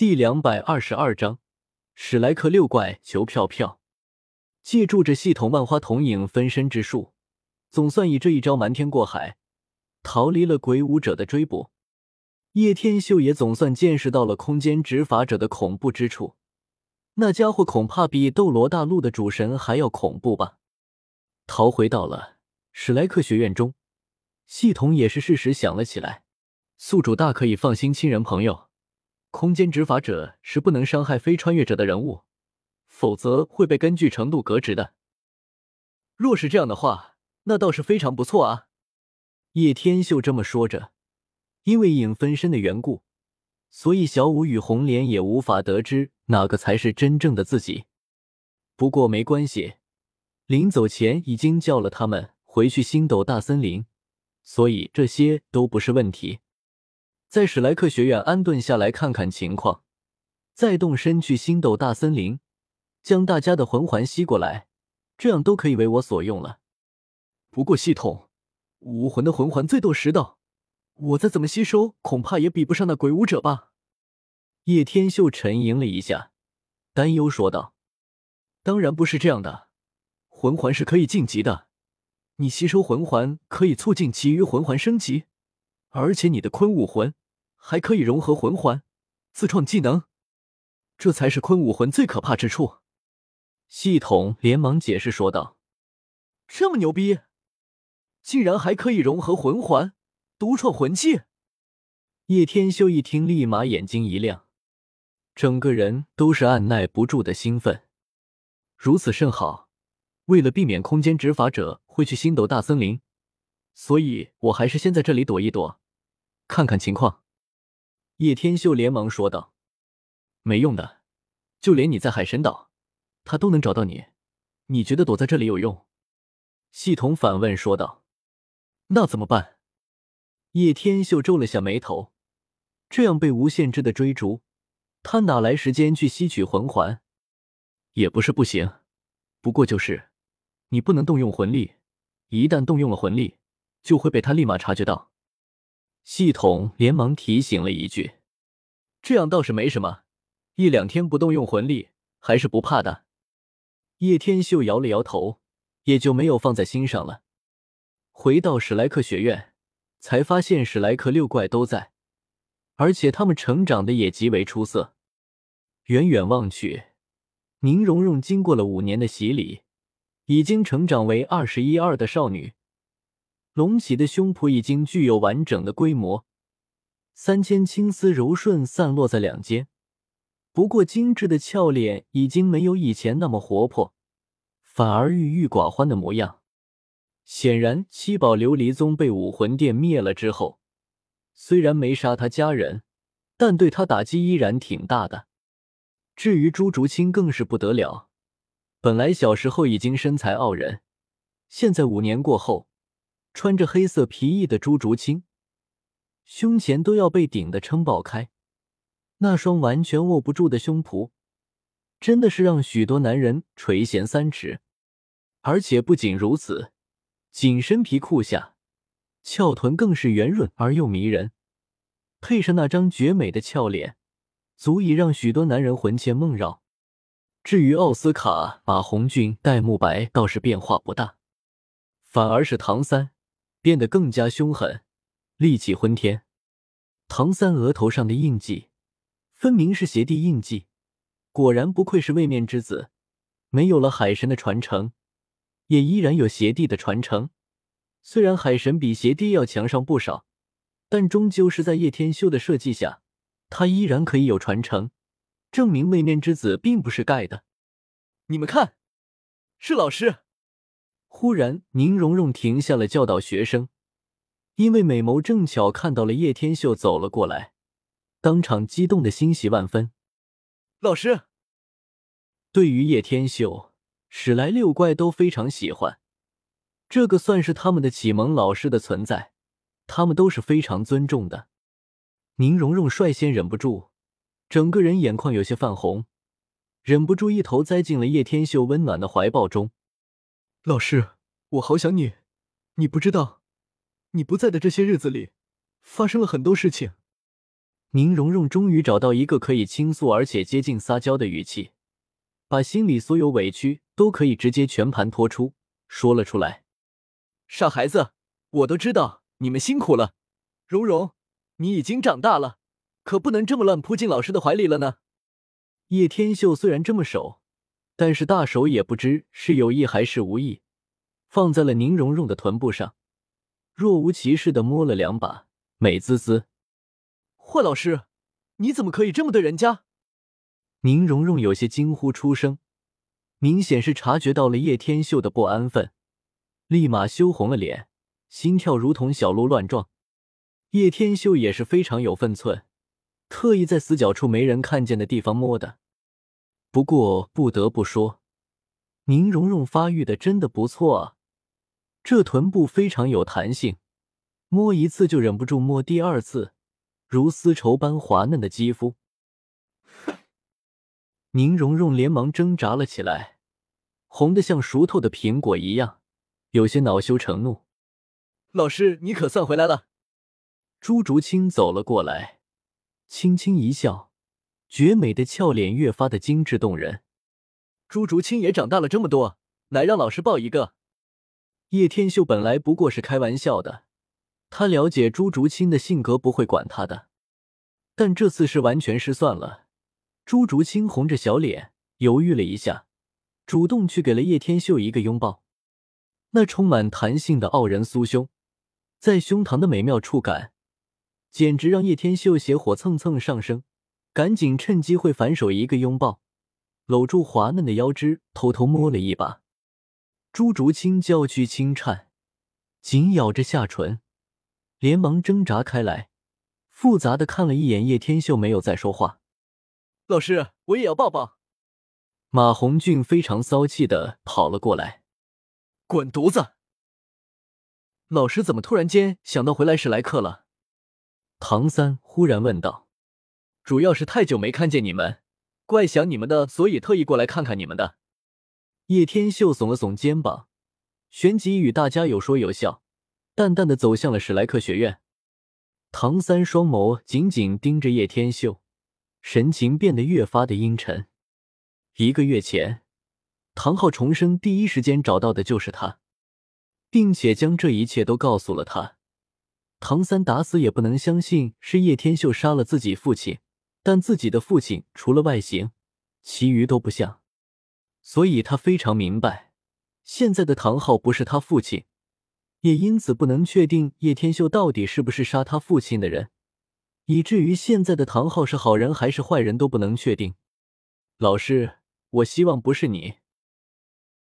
第两百二十二章，史莱克六怪求票票。借助着系统万花筒影分身之术，总算以这一招瞒天过海，逃离了鬼舞者的追捕。叶天秀也总算见识到了空间执法者的恐怖之处。那家伙恐怕比斗罗大陆的主神还要恐怖吧？逃回到了史莱克学院中，系统也是适时想了起来。宿主大可以放心，亲人朋友。空间执法者是不能伤害非穿越者的人物，否则会被根据程度革职的。若是这样的话，那倒是非常不错啊。叶天秀这么说着，因为影分身的缘故，所以小舞与红莲也无法得知哪个才是真正的自己。不过没关系，临走前已经叫了他们回去星斗大森林，所以这些都不是问题。在史莱克学院安顿下来，看看情况，再动身去星斗大森林，将大家的魂环吸过来，这样都可以为我所用了。不过系统，武魂的魂环最多十道，我再怎么吸收，恐怕也比不上那鬼武者吧？叶天秀沉吟了一下，担忧说道：“当然不是这样的，魂环是可以晋级的，你吸收魂环可以促进其余魂环升级，而且你的坤武魂。”还可以融合魂环，自创技能，这才是坤武魂最可怕之处。系统连忙解释说道：“这么牛逼，竟然还可以融合魂环，独创魂技！”叶天修一听，立马眼睛一亮，整个人都是按耐不住的兴奋。如此甚好，为了避免空间执法者会去星斗大森林，所以我还是先在这里躲一躲，看看情况。叶天秀连忙说道：“没用的，就连你在海神岛，他都能找到你。你觉得躲在这里有用？”系统反问说道：“那怎么办？”叶天秀皱了下眉头，这样被无限制的追逐，他哪来时间去吸取魂环？也不是不行，不过就是你不能动用魂力，一旦动用了魂力，就会被他立马察觉到。系统连忙提醒了一句：“这样倒是没什么，一两天不动用魂力还是不怕的。”叶天秀摇了摇头，也就没有放在心上了。回到史莱克学院，才发现史莱克六怪都在，而且他们成长的也极为出色。远远望去，宁荣荣经过了五年的洗礼，已经成长为二十一二的少女。隆起的胸脯已经具有完整的规模，三千青丝柔顺散落在两肩。不过，精致的俏脸已经没有以前那么活泼，反而郁郁寡欢的模样。显然，七宝琉璃宗被武魂殿灭了之后，虽然没杀他家人，但对他打击依然挺大的。至于朱竹清，更是不得了。本来小时候已经身材傲人，现在五年过后。穿着黑色皮衣的朱竹清，胸前都要被顶得撑爆开，那双完全握不住的胸脯，真的是让许多男人垂涎三尺。而且不仅如此，紧身皮裤下，翘臀更是圆润而又迷人，配上那张绝美的俏脸，足以让许多男人魂牵梦绕。至于奥斯卡、马红俊、戴沐白，倒是变化不大，反而是唐三。变得更加凶狠，戾气昏天。唐三额头上的印记，分明是邪帝印记。果然不愧是位面之子，没有了海神的传承，也依然有邪帝的传承。虽然海神比邪帝要强上不少，但终究是在叶天修的设计下，他依然可以有传承，证明位面之子并不是盖的。你们看，是老师。忽然，宁荣荣停下了教导学生，因为美眸正巧看到了叶天秀走了过来，当场激动的欣喜万分。老师，对于叶天秀，史莱六怪都非常喜欢，这个算是他们的启蒙老师的存在，他们都是非常尊重的。宁荣荣率先忍不住，整个人眼眶有些泛红，忍不住一头栽进了叶天秀温暖的怀抱中。老师，我好想你。你不知道，你不在的这些日子里，发生了很多事情。宁荣荣终于找到一个可以倾诉而且接近撒娇的语气，把心里所有委屈都可以直接全盘托出，说了出来。傻孩子，我都知道你们辛苦了。蓉蓉，你已经长大了，可不能这么乱扑进老师的怀里了呢。叶天秀虽然这么熟，但是大手也不知是有意还是无意，放在了宁荣荣的臀部上，若无其事的摸了两把，美滋滋。霍老师，你怎么可以这么对人家？宁荣荣有些惊呼出声，明显是察觉到了叶天秀的不安分，立马羞红了脸，心跳如同小鹿乱撞。叶天秀也是非常有分寸，特意在死角处没人看见的地方摸的。不过不得不说，宁荣荣发育的真的不错啊，这臀部非常有弹性，摸一次就忍不住摸第二次。如丝绸般滑嫩的肌肤，宁荣荣连忙挣扎了起来，红的像熟透的苹果一样，有些恼羞成怒。老师，你可算回来了！朱竹清走了过来，轻轻一笑，绝美的俏脸越发的精致动人。朱竹清也长大了这么多，来让老师抱一个。叶天秀本来不过是开玩笑的。他了解朱竹清的性格，不会管他的。但这次是完全失算了。朱竹清红着小脸，犹豫了一下，主动去给了叶天秀一个拥抱。那充满弹性的傲人酥胸，在胸膛的美妙触感，简直让叶天秀邪火蹭蹭上升，赶紧趁机会反手一个拥抱，搂住滑嫩的腰肢，偷偷摸了一把。朱竹清娇躯轻颤，紧咬着下唇。连忙挣扎开来，复杂的看了一眼叶天秀，没有再说话。老师，我也要抱抱。马红俊非常骚气的跑了过来，滚犊子！老师怎么突然间想到回来史莱克了？唐三忽然问道。主要是太久没看见你们，怪想你们的，所以特意过来看看你们的。叶天秀耸了耸肩膀，旋即与大家有说有笑。淡淡的走向了史莱克学院，唐三双眸紧紧盯着叶天秀，神情变得越发的阴沉。一个月前，唐昊重生第一时间找到的就是他，并且将这一切都告诉了他。唐三打死也不能相信是叶天秀杀了自己父亲，但自己的父亲除了外形，其余都不像，所以他非常明白，现在的唐昊不是他父亲。也因此不能确定叶天秀到底是不是杀他父亲的人，以至于现在的唐昊是好人还是坏人都不能确定。老师，我希望不是你。